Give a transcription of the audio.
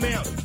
curtir